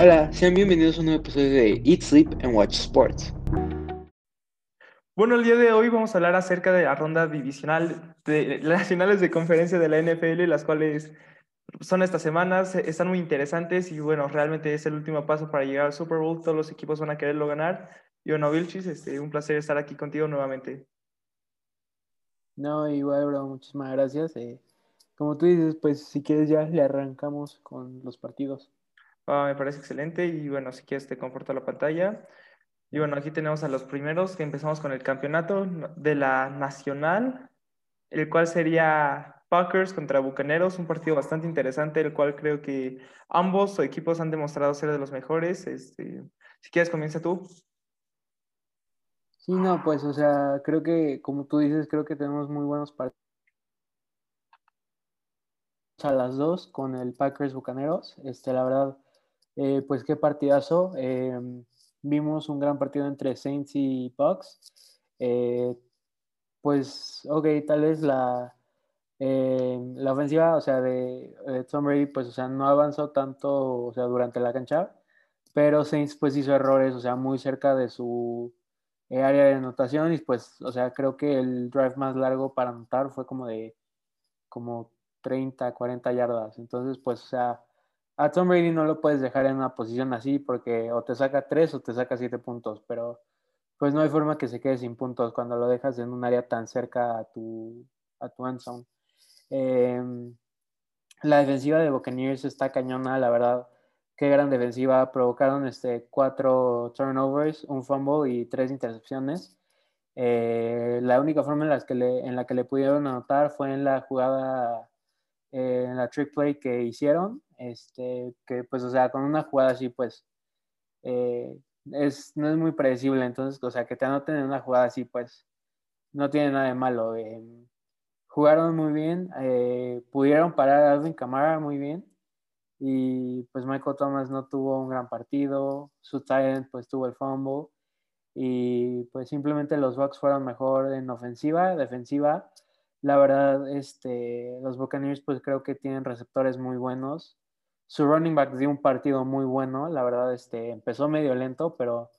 Hola, sean bienvenidos a un nuevo episodio de Eat, Sleep and Watch Sports. Bueno, el día de hoy vamos a hablar acerca de la ronda divisional de las finales de conferencia de la NFL, las cuales son estas semanas, están muy interesantes y bueno, realmente es el último paso para llegar al Super Bowl, todos los equipos van a quererlo ganar. Y bueno, Vilchis, este, un placer estar aquí contigo nuevamente. No, igual, bro, muchísimas gracias. Eh, como tú dices, pues si quieres ya le arrancamos con los partidos. Me parece excelente y bueno, si quieres te comporto la pantalla. Y bueno, aquí tenemos a los primeros que empezamos con el campeonato de la Nacional, el cual sería Packers contra Bucaneros, un partido bastante interesante, el cual creo que ambos equipos han demostrado ser de los mejores. Este, si quieres, comienza tú. Sí, no, pues, o sea, creo que, como tú dices, creo que tenemos muy buenos partidos a las dos con el Packers Bucaneros. Este, la verdad, eh, pues qué partidazo. Eh, vimos un gran partido entre Saints y Bucks. Eh, pues, ok, tal vez la, la ofensiva, o sea, de, Tom Brady, pues, o sea, no avanzó tanto, o sea, durante la cancha, pero Saints, pues, hizo errores, o sea, muy cerca de su área de anotación y, pues, o sea, creo que el drive más largo para anotar fue como de, como 30, 40 yardas. Entonces, pues, o sea, a Tom Brady no lo puedes dejar en una posición así porque o te saca 3 o te saca 7 puntos, pero pues no hay forma que se quede sin puntos cuando lo dejas en un área tan cerca a tu, a tu end. Em, la defensiva de Buccaneers está cañona, la verdad. Qué gran defensiva. Provocaron este, cuatro turnovers, un fumble y tres intercepciones. Eh, la única forma en, las que le, en la que le pudieron anotar fue en la jugada, eh, en la trick play que hicieron, este, que pues, o sea, con una jugada así, pues, eh, es, no es muy predecible, entonces, o sea, que te anoten en una jugada así, pues, no tiene nada de malo. Eh, jugaron muy bien, eh, pudieron parar a Alvin Kamara muy bien, y pues Michael Thomas no tuvo un gran partido, su talent pues tuvo el fumble, y pues simplemente los Bucks fueron mejor en ofensiva, defensiva. La verdad, este, los Buccaneers pues creo que tienen receptores muy buenos su running back dio un partido muy bueno, la verdad, este, empezó medio lento, pero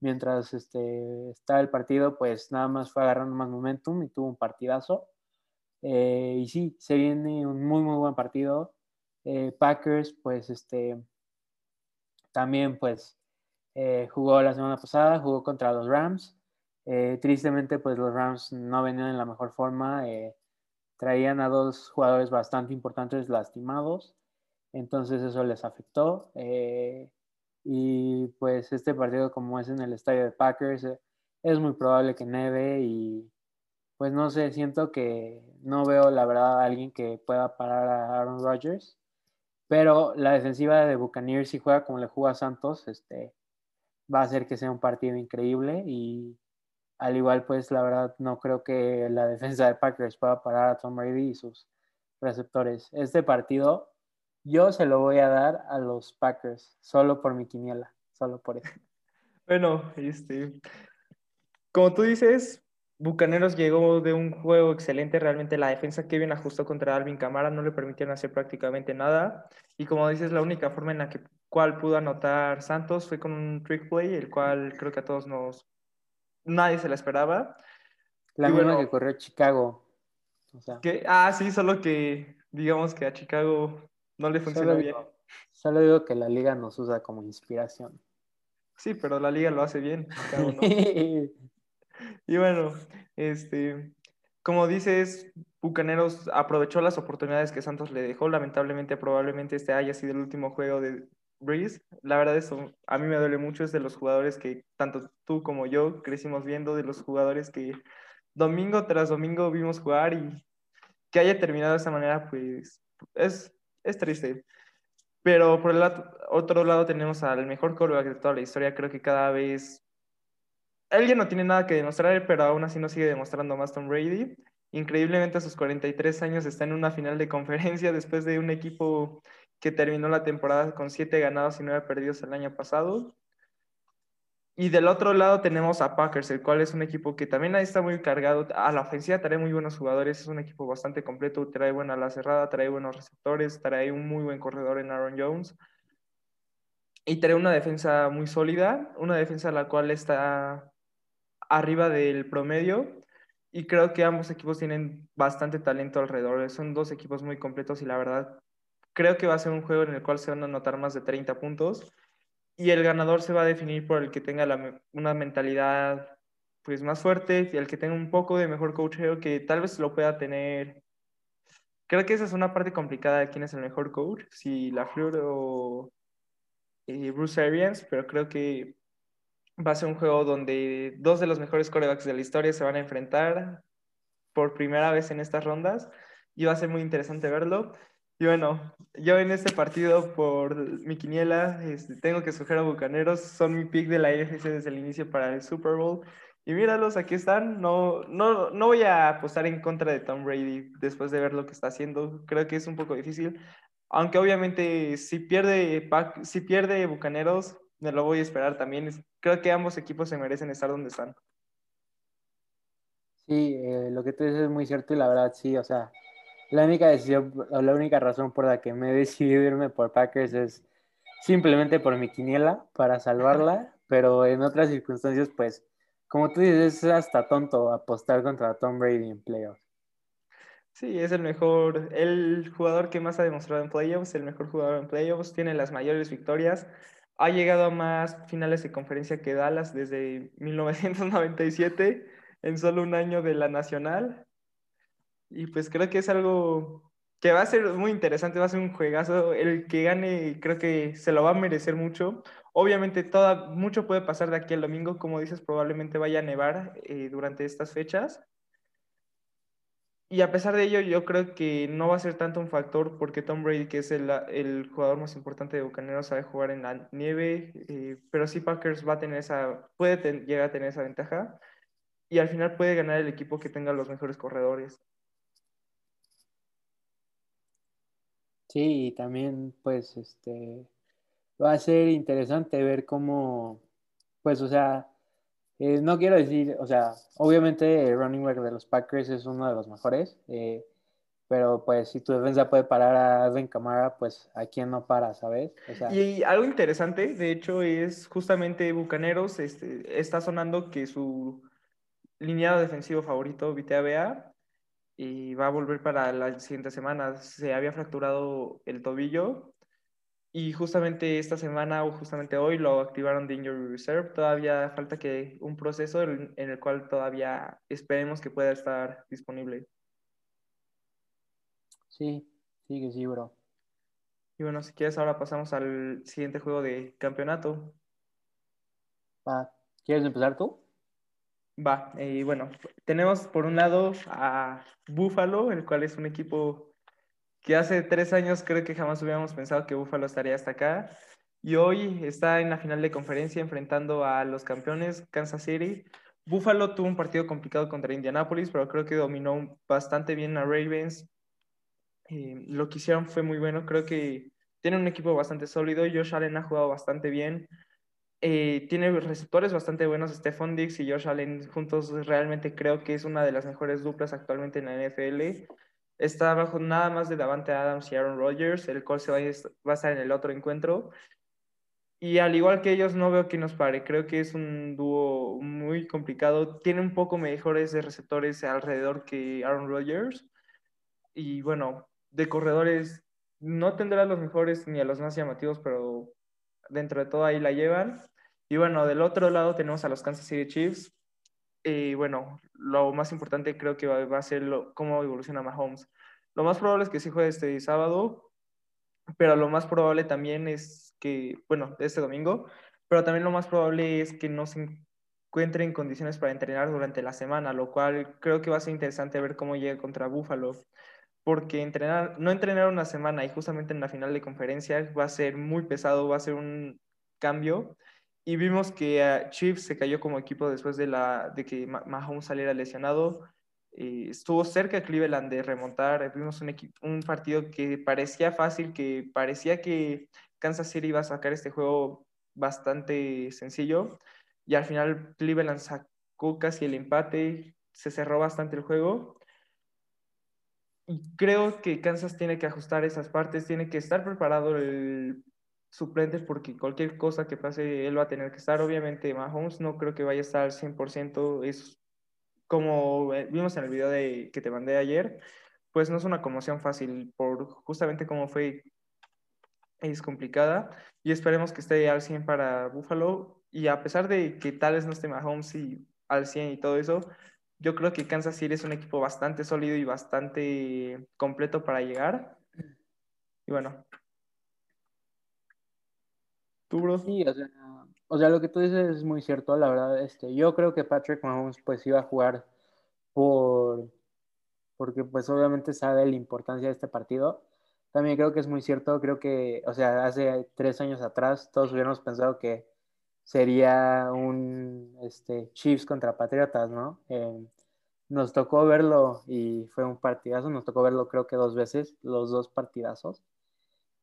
mientras este, está el partido, pues nada más fue agarrando más momentum y tuvo un partidazo. Eh, y sí, se viene un muy, muy buen partido. Eh, Packers, pues, este, también, pues, eh, jugó la semana pasada, jugó contra los Rams. tristemente, pues, los Rams no venían en la mejor forma. traían a dos jugadores bastante importantes lastimados entonces eso les afectó. Eh, y pues este partido como es en el estadio de Packers, eh, es muy probable que neve y pues no sé, siento que no veo la verdad a alguien que pueda parar a Aaron Rodgers, pero la defensiva de Buccaneers si juega como le juega Santos, este, va a hacer que sea un partido increíble y al igual pues la verdad no creo que la defensa de Packers pueda parar a Tom Brady y sus receptores. Este partido yo se lo voy a dar a los Packers, solo por mi quiniela, solo por eso. Bueno, este, como tú dices, Bucaneros llegó de un juego excelente, realmente la defensa que bien ajustó contra Alvin Camara no le permitieron hacer prácticamente nada. Y como dices, la única forma en la que cual pudo anotar Santos fue con un trick play, el cual creo que a todos nos nadie se la esperaba. La misma que corrió Chicago. que, ah, sí, solo que digamos que a Chicago no le funciona bien. solo digo que la liga nos usa como inspiración. Sí, pero la liga lo hace bien. y bueno, este, como dices, Bucaneros aprovechó las oportunidades que Santos le dejó. Lamentablemente, probablemente este haya sido el último juego de Breeze. La verdad, eso a mí me duele mucho. Es de los jugadores que tanto tú como yo crecimos viendo, de los jugadores que domingo tras domingo vimos jugar y que haya terminado de esta manera, pues es es triste. Pero por el otro lado tenemos al mejor quarterback de toda la historia. Creo que cada vez... Él ya no tiene nada que demostrar, pero aún así no sigue demostrando más Tom Brady. Increíblemente a sus 43 años está en una final de conferencia después de un equipo que terminó la temporada con 7 ganados y 9 perdidos el año pasado. Y del otro lado tenemos a Packers, el cual es un equipo que también ahí está muy cargado. A la ofensiva trae muy buenos jugadores, es un equipo bastante completo, trae buena la cerrada, trae buenos receptores, trae un muy buen corredor en Aaron Jones. y trae una defensa muy sólida, una defensa la cual está arriba del promedio y creo que ambos equipos tienen bastante talento alrededor. Son dos equipos muy completos y la verdad creo que va a ser un juego en el cual se van a anotar más de 30 puntos y el ganador se va a definir por el que tenga una mentalidad pues más fuerte y el que tenga un poco de mejor coacheo que tal vez lo pueda tener. Creo que esa es una parte complicada de quién es el mejor coach, si LaFleur o eh, Bruce Arians, pero creo que va a ser un juego donde dos de los mejores corebacks de la historia se van a enfrentar por primera vez en estas rondas y va a ser muy interesante verlo. Y bueno, yo en este partido por mi quiniela este, tengo que escoger a Bucaneros, son mi pick de la NFC desde el inicio para el Super Bowl. Y míralos, aquí están. No, no, no voy a apostar en contra de Tom Brady después de ver lo que está haciendo. Creo que es un poco difícil. Aunque obviamente si pierde, si pierde Bucaneros, me lo voy a esperar también. Creo que ambos equipos se merecen estar donde están. Sí, eh, lo que tú dices es muy cierto y la verdad sí, o sea, la única decisión, o la única razón por la que me he decidido irme por Packers es simplemente por mi quiniela para salvarla, pero en otras circunstancias, pues, como tú dices, es hasta tonto apostar contra Tom Brady en playoffs. Sí, es el mejor, el jugador que más ha demostrado en playoffs, el mejor jugador en playoffs, tiene las mayores victorias, ha llegado a más finales de conferencia que Dallas desde 1997, en solo un año de la Nacional. Y pues creo que es algo que va a ser muy interesante, va a ser un juegazo. El que gane creo que se lo va a merecer mucho. Obviamente toda, mucho puede pasar de aquí al domingo, como dices, probablemente vaya a nevar eh, durante estas fechas. Y a pesar de ello, yo creo que no va a ser tanto un factor porque Tom Brady, que es el, el jugador más importante de Bucaneros, sabe jugar en la nieve, eh, pero sí Packers va a tener esa, puede llegar a tener esa ventaja y al final puede ganar el equipo que tenga los mejores corredores. Sí, y también pues este va a ser interesante ver cómo, pues o sea, eh, no quiero decir, o sea, obviamente el running back de los Packers es uno de los mejores, eh, pero pues si tu defensa puede parar a Alvin Kamara, pues a quién no para, ¿sabes? y algo interesante, de hecho, es justamente Bucaneros, este, está sonando que su lineado defensivo favorito, Vitea y va a volver para la siguiente semana. Se había fracturado el tobillo y justamente esta semana o justamente hoy lo activaron de Injury Reserve. Todavía falta que un proceso en el cual todavía esperemos que pueda estar disponible. Sí, sí que sí, bro. Y bueno, si quieres ahora pasamos al siguiente juego de campeonato. ¿Quieres empezar tú? Va, y bueno, tenemos por un lado a Buffalo, el cual es un equipo que hace tres años creo que jamás hubiéramos pensado que Buffalo estaría hasta acá. Y hoy está en la final de conferencia enfrentando a los campeones Kansas City. Buffalo tuvo un partido complicado contra Indianapolis, pero creo que dominó bastante bien a Ravens. Eh, lo que hicieron fue muy bueno. Creo que tiene un equipo bastante sólido. Josh Allen ha jugado bastante bien. Eh, tiene receptores bastante buenos, Stephon Dix y Josh Allen juntos realmente creo que es una de las mejores duplas actualmente en la NFL. Está bajo nada más de Davante Adams y Aaron Rodgers, el cual se va a, estar en el otro encuentro. Y al igual que ellos, no veo que nos pare. Creo que es un dúo muy complicado. Tiene un poco mejores receptores alrededor que Aaron Rodgers. Y bueno, de corredores no tendrá los mejores ni a los más llamativos, pero dentro de todo ahí la llevan. Y bueno, del otro lado tenemos a los Kansas City Chiefs. Y bueno, lo más importante creo que va, a ser lo, cómo evoluciona Mahomes. Lo más probable es que sí juegue este sábado, pero lo más probable también es que, bueno, este domingo, pero también lo más probable es que no se encuentre en condiciones para entrenar durante la semana, lo cual creo que va a ser interesante ver cómo llega contra Buffalo, porque entrenar, no entrenar una semana y justamente en la final de conferencia va a ser muy pesado, va a ser un cambio y vimos que Chiefs se cayó como equipo después de, la, de que Mahomes saliera lesionado. Eh, estuvo cerca Cleveland de remontar. Vimos un, un partido que parecía fácil, que parecía que Kansas City iba a sacar este juego bastante sencillo. Y al final Cleveland sacó casi el empate, se cerró bastante el juego. Y creo que Kansas tiene que ajustar esas partes, tiene que estar preparado el suplentes porque cualquier cosa que pase él va a tener que estar. Obviamente Mahomes no creo que vaya a estar al 100%, es como eh, vimos en el video de, que te mandé ayer, pues no es una conmoción fácil por justamente como fue es complicada y esperemos que esté al 100 para Buffalo y a pesar de que tal vez no esté Mahomes y al 100 y todo eso, yo creo que Kansas City es un equipo bastante sólido y bastante completo para llegar. Y bueno. Sí, o sea, o sea, lo que tú dices es muy cierto, la verdad. Este, yo creo que Patrick Mahomes pues iba a jugar por porque pues obviamente sabe la importancia de este partido. También creo que es muy cierto, creo que, o sea, hace tres años atrás todos hubiéramos pensado que sería un este, Chiefs contra Patriotas, ¿no? Eh, nos tocó verlo y fue un partidazo, nos tocó verlo creo que dos veces, los dos partidazos.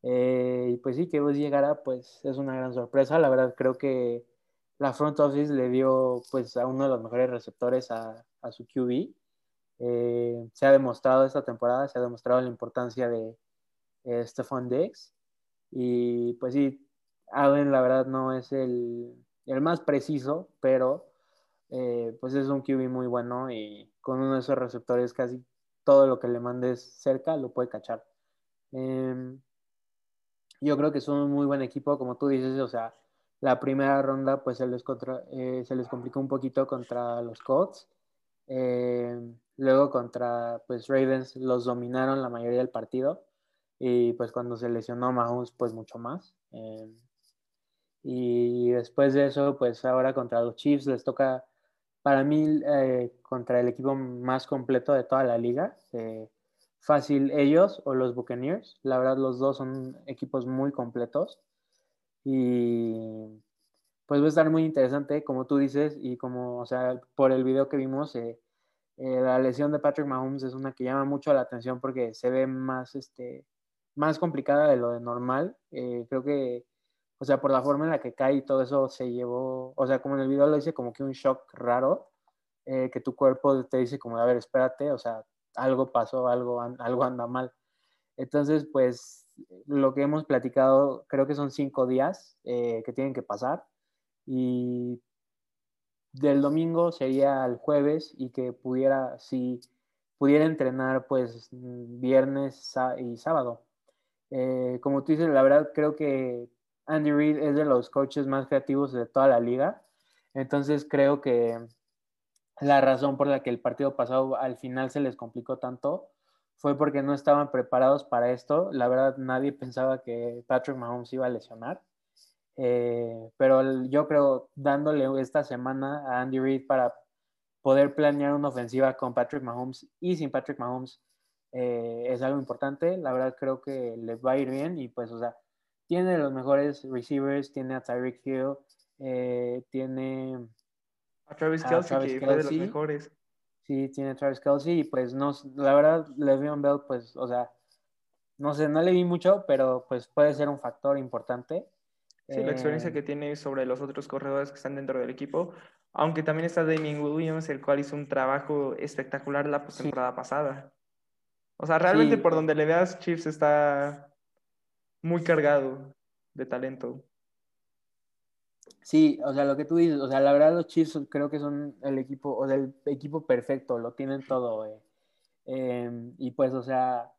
Eh, y pues sí, que vos llegara, pues es una gran sorpresa. La verdad creo que la front office le dio pues a uno de los mejores receptores a, a su QB. Eh, se ha demostrado esta temporada, se ha demostrado la importancia de Stephon Diggs. Y pues sí, Allen la verdad no es el, el más preciso, pero eh, pues es un QB muy bueno y con uno de esos receptores casi todo lo que le mandes cerca lo puede cachar. Yo creo que es un muy buen equipo, como tú dices, o sea, la primera ronda pues se les, contra, eh, se les complicó un poquito contra los Colts. Em, luego contra pues Ravens los dominaron la mayoría del partido y pues cuando se lesionó Mahomes pues mucho más. Em, y después de eso, pues ahora contra los Chiefs les toca, para mí, eh, contra el equipo más completo de toda la liga. Eh, fácil ellos o los Buccaneers. La verdad, los dos son equipos muy completos. Y pues va a estar muy interesante, como tú dices, y como, o sea, por el video que vimos, eh, la lesión de Patrick Mahomes es una que llama mucho la atención porque se ve más, este, más complicada de lo de normal. creo que o sea, por la forma en la que cae y todo eso se llevó, o sea, como en el video lo dice, como que un shock raro, eh, que tu cuerpo te dice como, a ver, espérate, o sea, algo pasó, algo, algo anda mal. Entonces, pues, lo que hemos platicado, creo que son cinco días eh, que tienen que pasar y del domingo sería el jueves y que pudiera, si pudiera entrenar, pues, viernes y sábado. Eh, como tú dices, la verdad creo que Andy Reid es de los coaches más creativos de toda la liga. Entonces creo que la razón por la que el partido pasado al final se les complicó tanto fue porque no estaban preparados para esto. La verdad, nadie pensaba que Patrick Mahomes iba a lesionar. Eh, pero yo creo, dándole esta semana a Andy Reid para poder planear una ofensiva con Patrick Mahomes y sin Patrick Mahomes eh, es algo importante. La verdad, creo que le va a ir bien y pues, o sea, tiene los mejores receivers, tiene a Tyreek Hill, eh, tiene a Travis Kelsey, que fue de los mejores. Sí, tiene a Travis Kelsey y pues no, la verdad, Le'Veon Bell, pues, o sea, no sé, no le vi mucho, pero pues puede ser un factor importante. Sí, la experiencia eh, que tiene sobre los otros corredores que están dentro del equipo, aunque también está Damien Williams, el cual hizo un trabajo espectacular la temporada pasada. O sea, realmente por donde le veas, Chiefs está muy cargado de talento. Sí, o sea, lo que tú dices, o sea, la verdad los Chiefs creo que son el equipo, o del equipo perfecto, lo tienen todo, em, y pues, o sea,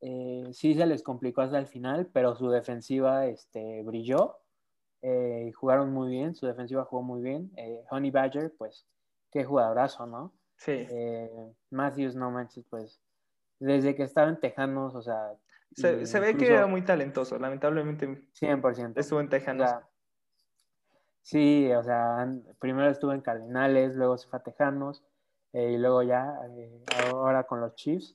eh, sí se les complicó hasta el final, pero su defensiva este, brilló, eh, jugaron muy bien, su defensiva jugó muy bien. Eh, Honey Badger, pues, qué jugadorazo, ¿no? Sí. Matthews, no manches, pues, desde que estaban Tejanos, o sea, se, ve que era muy talentoso, lamentablemente. 100%. Estuvo en Tejanos. Sí, o sea, primero estuvo en Cardinales, luego se fue a Tejanos, eh, y luego ya, eh, ahora con los Chiefs.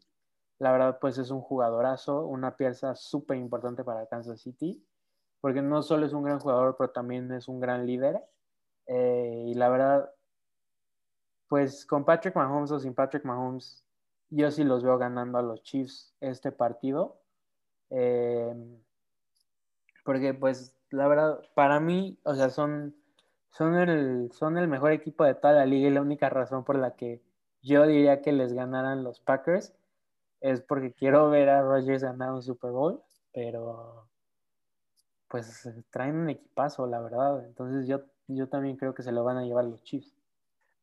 La verdad, pues es un jugadorazo, una pieza súper importante para Kansas City, porque no solo es un gran jugador, pero también es un gran líder. Eh, y la verdad, pues con Patrick Mahomes o sin Patrick Mahomes, yo sí los veo ganando a los Chiefs este partido. Porque pues la verdad, para mí, o sea, son, son, el, son el mejor equipo de toda la liga y la única razón por la que yo diría que les ganaran los Packers es porque quiero ver a Rodgers ganar un Super Bowl, pero pues traen un equipazo, la verdad. Entonces yo, yo también creo que se lo van a llevar los Chiefs.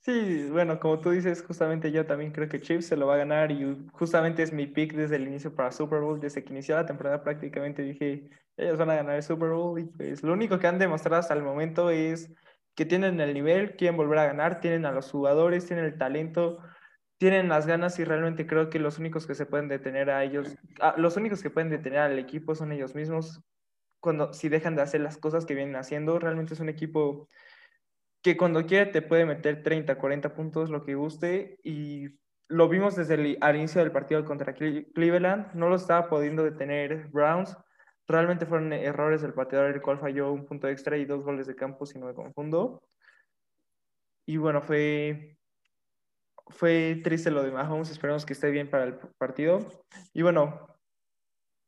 Sí, bueno, como tú dices, justamente yo también creo que Chiefs se lo va a ganar y justamente es mi pick desde el inicio para Super Bowl. Desde que inició la temporada prácticamente dije, ellos van a ganar el Super Bowl y pues lo único que han demostrado hasta el momento es que tienen el nivel, quieren volver a ganar, tienen a los jugadores, tienen el talento, tienen las ganas y realmente creo que los únicos que se pueden detener a ellos, los únicos que pueden detener al equipo son ellos mismos. Cuando si dejan de hacer las cosas que vienen haciendo, realmente es un equipo que cuando quiere te puede meter 30, 40 puntos, lo que guste, y lo vimos desde el inicio del partido contra Cleveland, no lo estaba pudiendo detener Browns, realmente fueron errores del pateador, el cual falló un punto extra y dos goles de campo, si no me confundo. Y bueno, fue, fue triste lo de Mahomes, esperemos que esté bien para el partido. Y bueno,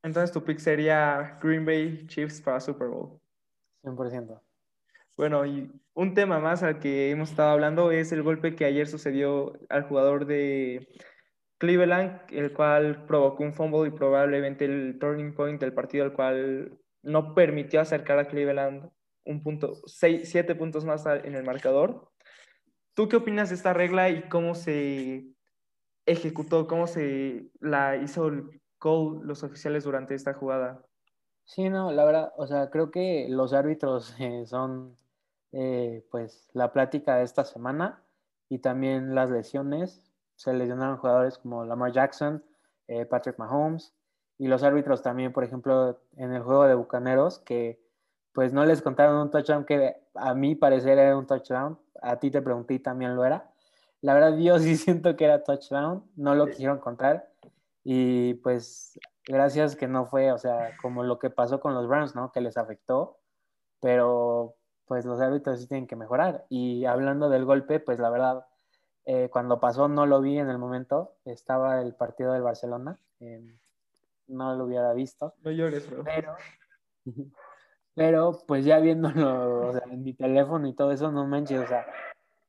entonces tu pick sería Green Bay Chiefs para Super Bowl. 100%. Bueno, y un tema más al que hemos estado hablando es el golpe que ayer sucedió al jugador de Cleveland, el cual provocó un fumble y probablemente el turning point del partido, el cual no permitió acercar a Cleveland un punto, seis, siete puntos más en el marcador. ¿Tú qué opinas de esta regla y cómo se ejecutó, cómo se la hizo el call los oficiales durante esta jugada? Sí, no, la verdad, o sea, creo que los árbitros eh, son eh, pues la plática de esta semana y también las lesiones. Se lesionaron jugadores como Lamar Jackson, eh, Patrick Mahomes y los árbitros también, por ejemplo, en el juego de Bucaneros, que pues no les contaron un touchdown que a mí parecer era un touchdown. A ti te pregunté y también lo era. La verdad, yo sí siento que era touchdown, no lo quisieron contar. Y pues gracias que no fue, o sea, como lo que pasó con los Browns, ¿no? Que les afectó. Pero pues los árbitros sí tienen que mejorar. Y hablando del golpe, pues la verdad, eh, cuando pasó no lo vi en el momento, estaba el partido del Barcelona, no lo hubiera visto. No llores, bro. Pero, pero pues ya viéndolo en mi teléfono y todo eso, no manches, o sea,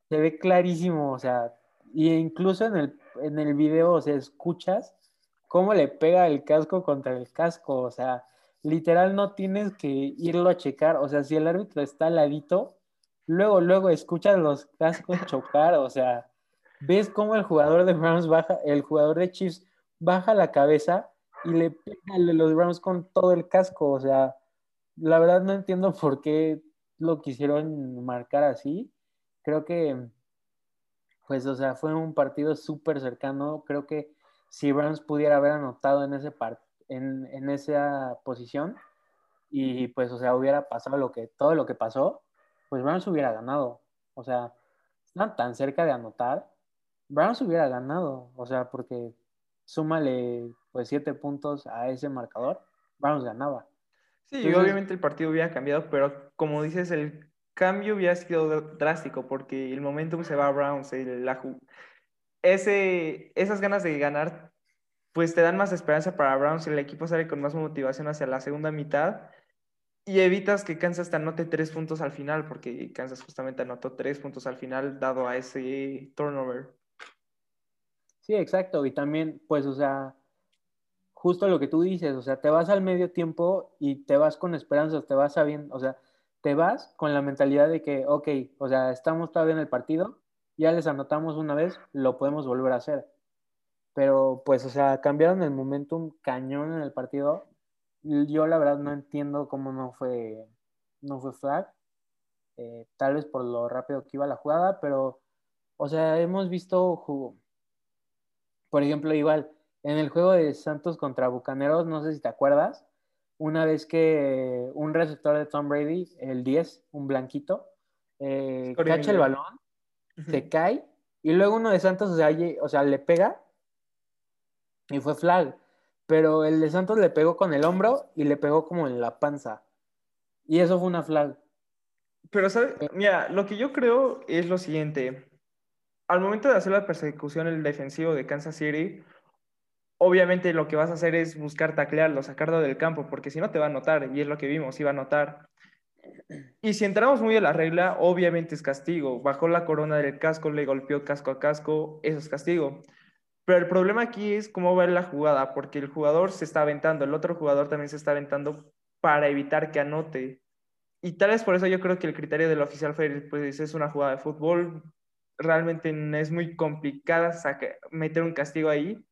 se ve clarísimo, o sea, y incluso en el, en el video, o sea, escuchas cómo le pega el casco contra el casco, o sea, literal no tienes que irlo a checar. O sea, si el árbitro está al ladito, luego, luego escuchas los cascos chocar. O sea, ves cómo el jugador de Browns baja, el jugador de Chiefs baja la cabeza y le pega a los Browns con todo el casco. O sea, la verdad no entiendo por qué lo quisieron marcar así. Creo que, pues, o sea, fue un partido súper cercano. Creo que si Browns pudiera haber anotado en ese partido, en, esa posición y pues, o sea, hubiera pasado lo que, todo lo que pasó, pues Browns hubiera ganado. O sea, están tan cerca de anotar, Browns hubiera ganado. O sea, porque súmale pues siete puntos a ese marcador, Browns ganaba. Sí, obviamente el partido hubiera cambiado, pero como dices, el cambio hubiera sido drástico porque el momentum se va a Browns. la, ese, esas ganas de ganar pues te dan más esperanza para Browns y el equipo sale con más motivación hacia la segunda mitad y evitas que Kansas te anote tres puntos al final, porque Kansas justamente anotó tres puntos al final dado a ese turnover. Sí, exacto, y también, pues, o sea, justo lo que tú dices, o sea, te vas al medio tiempo y te vas con esperanzas, te vas sabiendo, o sea, te vas con la mentalidad de que, ok, o sea, estamos todavía en el partido, ya les anotamos una vez, lo podemos volver a hacer pero pues, o sea, cambiaron el momentum cañón en el partido. Yo la verdad no entiendo cómo no fue, no fue flag. Eh, tal vez por lo rápido que iba la jugada, pero, o sea, hemos visto, por ejemplo, igual, en el juego de Santos contra Bucaneros, no sé si te acuerdas, una vez que un receptor de Tom Brady, el 10, un blanquito, eh, cacha el balón, se cae, y luego uno de Santos, o sea, o sea, le pega y fue flag. Pero el de Santos le pegó con el hombro y le pegó como en la panza. Y eso fue una flag. Pero, ¿sabes? Mira, lo que yo creo es lo siguiente. Al momento de hacer la persecución, el defensivo de Kansas City, obviamente lo que vas a hacer es buscar taclearlo, sacarlo del campo, porque si no te va a notar, y es lo que vimos, iba a notar. Y si entramos muy a la regla, obviamente es castigo. Bajó la corona del casco, le golpeó casco a casco, eso es castigo. Pero el problema aquí es cómo va la jugada, porque el jugador se está aventando, el otro jugador también se está aventando para evitar que anote. Y tal vez por eso yo creo que el criterio del oficial fue, pues es una jugada de fútbol, realmente es muy complicada meter un castigo ahí.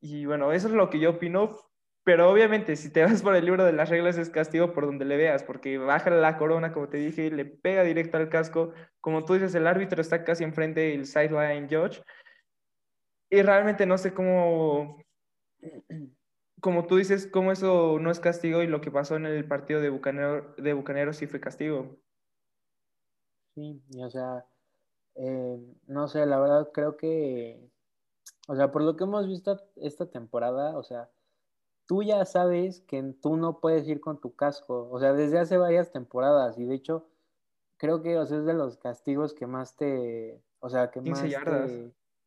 Y bueno, eso es lo que yo opino, pero obviamente si te vas por el libro de las reglas es castigo por donde le veas, porque baja la corona, como te dije, le pega directo al casco. Como tú dices, el árbitro está casi enfrente del sideline judge. Y realmente no sé cómo, como tú dices, cómo eso no es castigo y lo que pasó en el partido de Bucanero, de Bucaneros sí fue castigo. Sí, y o sea, eh, no sé, la verdad creo que, o sea, por lo que hemos visto esta temporada, o sea, tú ya sabes que tú no puedes ir con tu casco, o sea, desde hace varias temporadas y de hecho creo que o sea, es de los castigos que más te, o sea, que más yardas.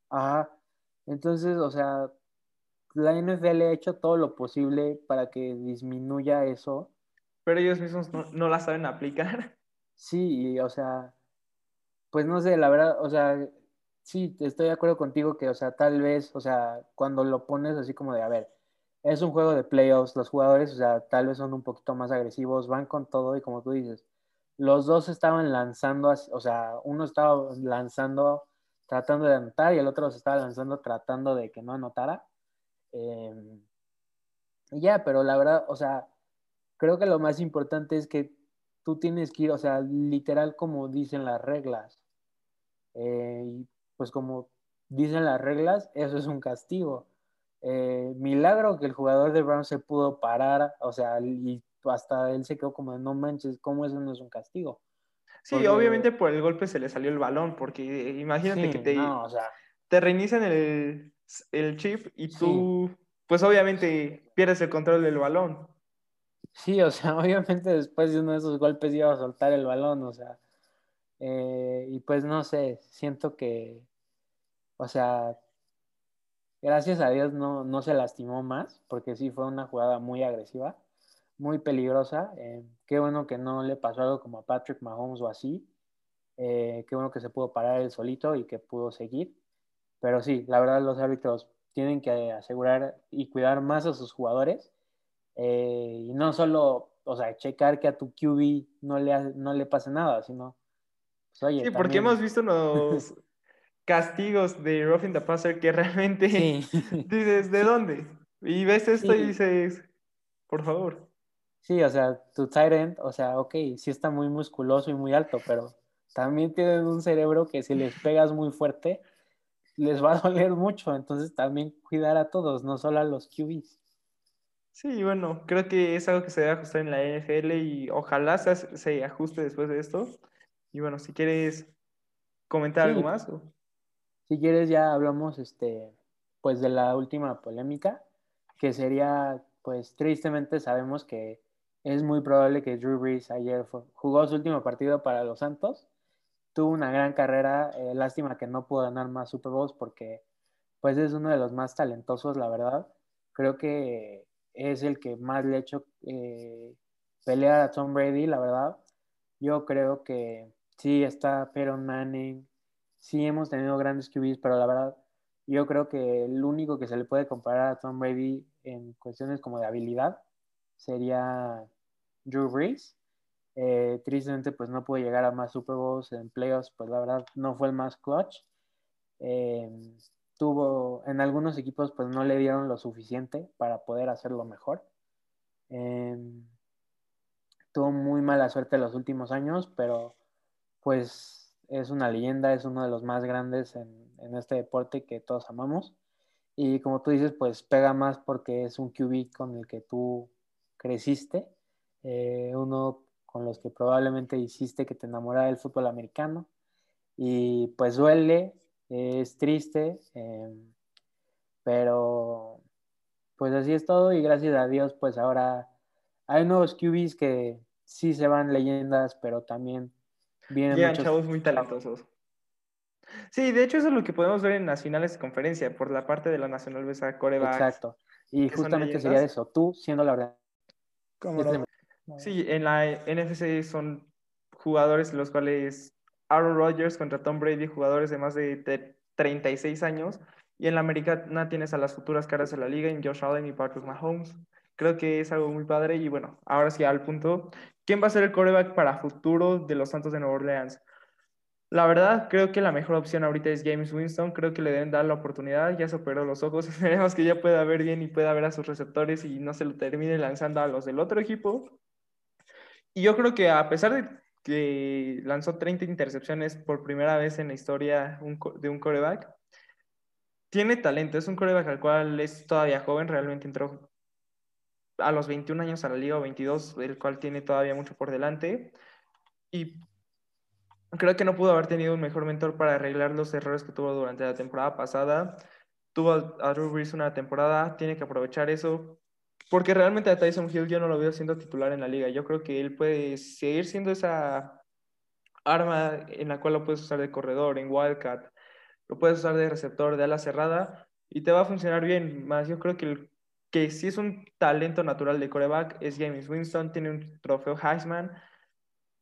Ajá. Entonces, o sea, la NFL ha hecho todo lo posible para que disminuya eso. Pero ellos mismos no, no la saben aplicar. Sí, y, o sea, pues no sé, la verdad, o sea, sí, estoy de acuerdo contigo que, o sea, tal vez, o sea, cuando lo pones así como de, a ver, es un juego de playoffs, los jugadores, o sea, tal vez son un poquito más agresivos, van con todo y como tú dices, los dos estaban lanzando, o sea, uno estaba lanzando tratando de anotar y el otro se estaba lanzando tratando de que no anotara. Em, ya, pero la verdad, o sea, creo que lo más importante es que tú tienes que ir, o sea, literal como dicen las reglas. Eh, y pues como dicen las reglas, eso es un castigo. Eh, milagro que el jugador de Brown se pudo parar, o sea, y hasta él se quedó como, no manches, ¿cómo eso no es un castigo? Sí, obviamente por el golpe se le salió el balón, porque imagínate que te, te reinician el, el, chip y tú, pues obviamente pierdes el control del balón. Sí, o sea, obviamente después de uno de esos golpes iba a soltar el balón, o sea, eh, y pues no sé, siento que, o sea, gracias a Dios no, no se lastimó más, porque sí fue una jugada muy agresiva, muy peligrosa. Eh, qué bueno que no le pasó algo como a Patrick Mahomes o así. Eh, qué bueno que se pudo parar él solito y que pudo seguir. Pero sí, la verdad los árbitros tienen que asegurar y cuidar más a sus jugadores. Eh, y no solo, o sea, checar que a tu QB no le, no le pase nada, sino... Pues, oye, sí, porque hemos visto los castigos de Roughing the Passer que realmente dices, ¿de dónde? Y ves esto y dices, por favor. Sí, o sea, tu tight end, o sea, ok, sí está muy musculoso y muy alto, pero también tienen un cerebro que si les pegas muy fuerte, les va a doler mucho. Entonces también cuidar a todos, no solo a los QBs. Sí, bueno, creo que es algo que se debe ajustar en la NFL y ojalá se, ajuste después de esto. Y bueno, si quieres comentar algo más. Si quieres ya hablamos este, pues de la última polémica, que sería, pues tristemente sabemos que es muy probable que Drew Brees ayer jugó su último partido para los Santos. Tuvo una gran carrera, eh, lástima que no pudo ganar más Super Bowls porque pues es uno de los más talentosos, la verdad. Creo que es el que más le ha hecho eh, pelear a Tom Brady, la verdad. Yo creo que sí está Peyton Manning, sí hemos tenido grandes QBs, pero la verdad yo creo que el único que se le puede comparar a Tom Brady en cuestiones como de habilidad sería Drew Brees. Eh, tristemente, pues no pudo llegar a más Super Bowls en playoffs, pues la verdad no fue el más clutch. Eh, tuvo, en algunos equipos, pues no le dieron lo suficiente para poder hacerlo mejor. Eh, tuvo muy mala suerte los últimos años, pero pues es una leyenda, es uno de los más grandes en, en este deporte que todos amamos. Y como tú dices, pues pega más porque es un QB con el que tú creciste eh, uno con los que probablemente hiciste que te enamorara del fútbol americano. Y pues duele, es triste, eh, pero pues así es todo y gracias a Dios pues ahora hay nuevos QBs que sí se van leyendas, pero también vienen muchos... chavos muy talentosos. Sí, de hecho eso es lo que podemos ver en las finales de conferencia, por la parte de la Nacional Besa Coreback. Exacto. Y justamente sería eso, tú siendo la verdad. Sí, en la NFC son jugadores los cuales Aaron Rodgers contra Tom Brady, jugadores de más de 36 años. Y en la americana tienes a las futuras caras de la liga, en Josh Allen y Patrick Mahomes. Creo que es algo muy padre y bueno, ahora sí al punto. ¿Quién va a ser el coreback para futuro de los Santos de Nueva Orleans? La verdad, creo que la mejor opción ahorita es James Winston. Creo que le deben dar la oportunidad. Ya se operó los ojos. Esperemos que ya pueda ver bien y pueda ver a sus receptores y no se lo termine lanzando a los del otro equipo. Y yo creo que a pesar de que lanzó 30 intercepciones por primera vez en la historia de un coreback, tiene talento. Es un coreback al cual es todavía joven. Realmente entró a los 21 años a la liga o 22, el cual tiene todavía mucho por delante. Y creo que no pudo haber tenido un mejor mentor para arreglar los errores que tuvo durante la temporada pasada. Tuvo a Drew Brees una temporada, tiene que aprovechar eso, porque realmente a Tyson Hill yo no lo veo siendo titular en la liga. Yo creo que él puede seguir siendo esa arma en la cual lo puedes usar de corredor, en Wildcat, lo puedes usar de receptor, de ala cerrada, y te va a funcionar bien. Más yo creo que el que sí es un talento natural de coreback es James Winston, tiene un trofeo Heisman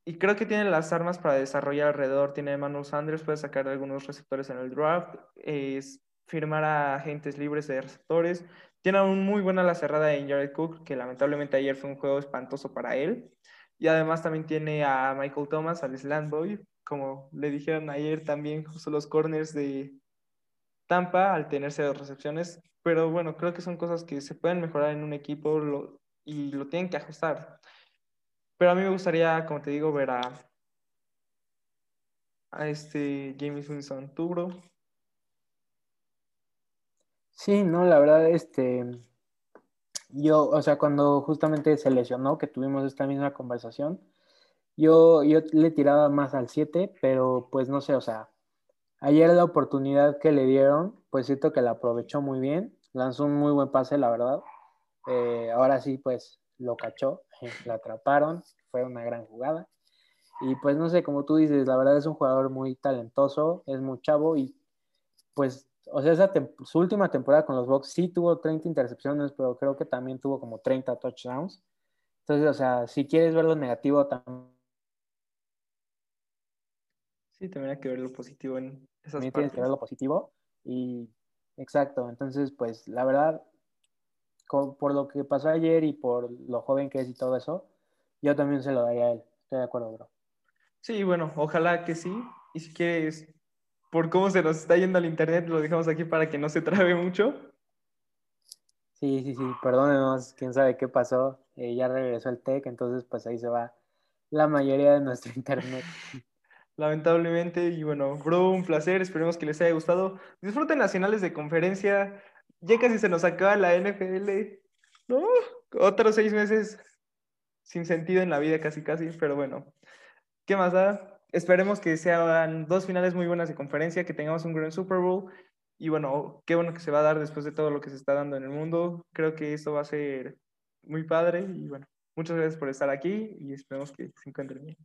y creo que tiene las armas para desarrollar alrededor. Tiene Emmanuel Sanders, puede sacar algunos receptores en el draft, es firmar a agentes libres de receptores. Tiene un muy buena la cerrada en Jared Cook, que lamentablemente ayer fue un juego espantoso para él. Y además también tiene a Michael Thomas, al Slandboy, como le dijeron ayer también, justo los corners de Tampa al tenerse dos recepciones. Pero bueno, creo que son cosas que se pueden mejorar en un equipo y lo tienen que ajustar. Pero a mí me gustaría, como te digo, ver a, este James Winston. ¿Tú, bro? Sí, no, la verdad, este, yo, o sea, cuando justamente se lesionó, que tuvimos esta misma conversación, yo, yo le tiraba más al 7, pero pues no sé, o sea, ayer la oportunidad que le dieron, pues siento que la aprovechó muy bien, lanzó un muy buen pase, la verdad. Eh, ahora sí, pues lo cachó, la atraparon, fue una gran jugada. Y pues no sé, como tú dices, la verdad es un jugador muy talentoso, es muy chavo y pues, o sea, esa su última temporada con los Bucks sí tuvo 30 intercepciones, pero creo que también tuvo como 30 touchdowns. Entonces, o sea, si quieres ver lo negativo también. Sí, también hay que ver lo positivo en esas también tienes que ver lo positivo y exacto, entonces pues la verdad por lo que pasó ayer y por lo joven que es y todo eso, yo también se lo daría a él. Estoy de acuerdo, bro. Sí, bueno, ojalá que sí. Y si quieres, por cómo se nos está yendo al internet, lo dejamos aquí para que no se trabe mucho. Sí, sí, sí, perdónenos, quién sabe qué pasó. Eh, ya regresó el tech, entonces pues ahí se va la mayoría de nuestro internet. Lamentablemente, y bueno, bro, un placer, esperemos que les haya gustado. Disfruten nacionales de conferencia, ya casi se nos acaba la NFL. ¿No? Otros seis meses sin sentido en la vida, casi, casi. Pero bueno, ¿qué más da? Esperemos que sean dos finales muy buenas de conferencia, que tengamos un gran Super Bowl. Y bueno, qué bueno que se va a dar después de todo lo que se está dando en el mundo. Creo que esto va a ser muy padre. Y bueno, muchas gracias por estar aquí y esperemos que se encuentren bien.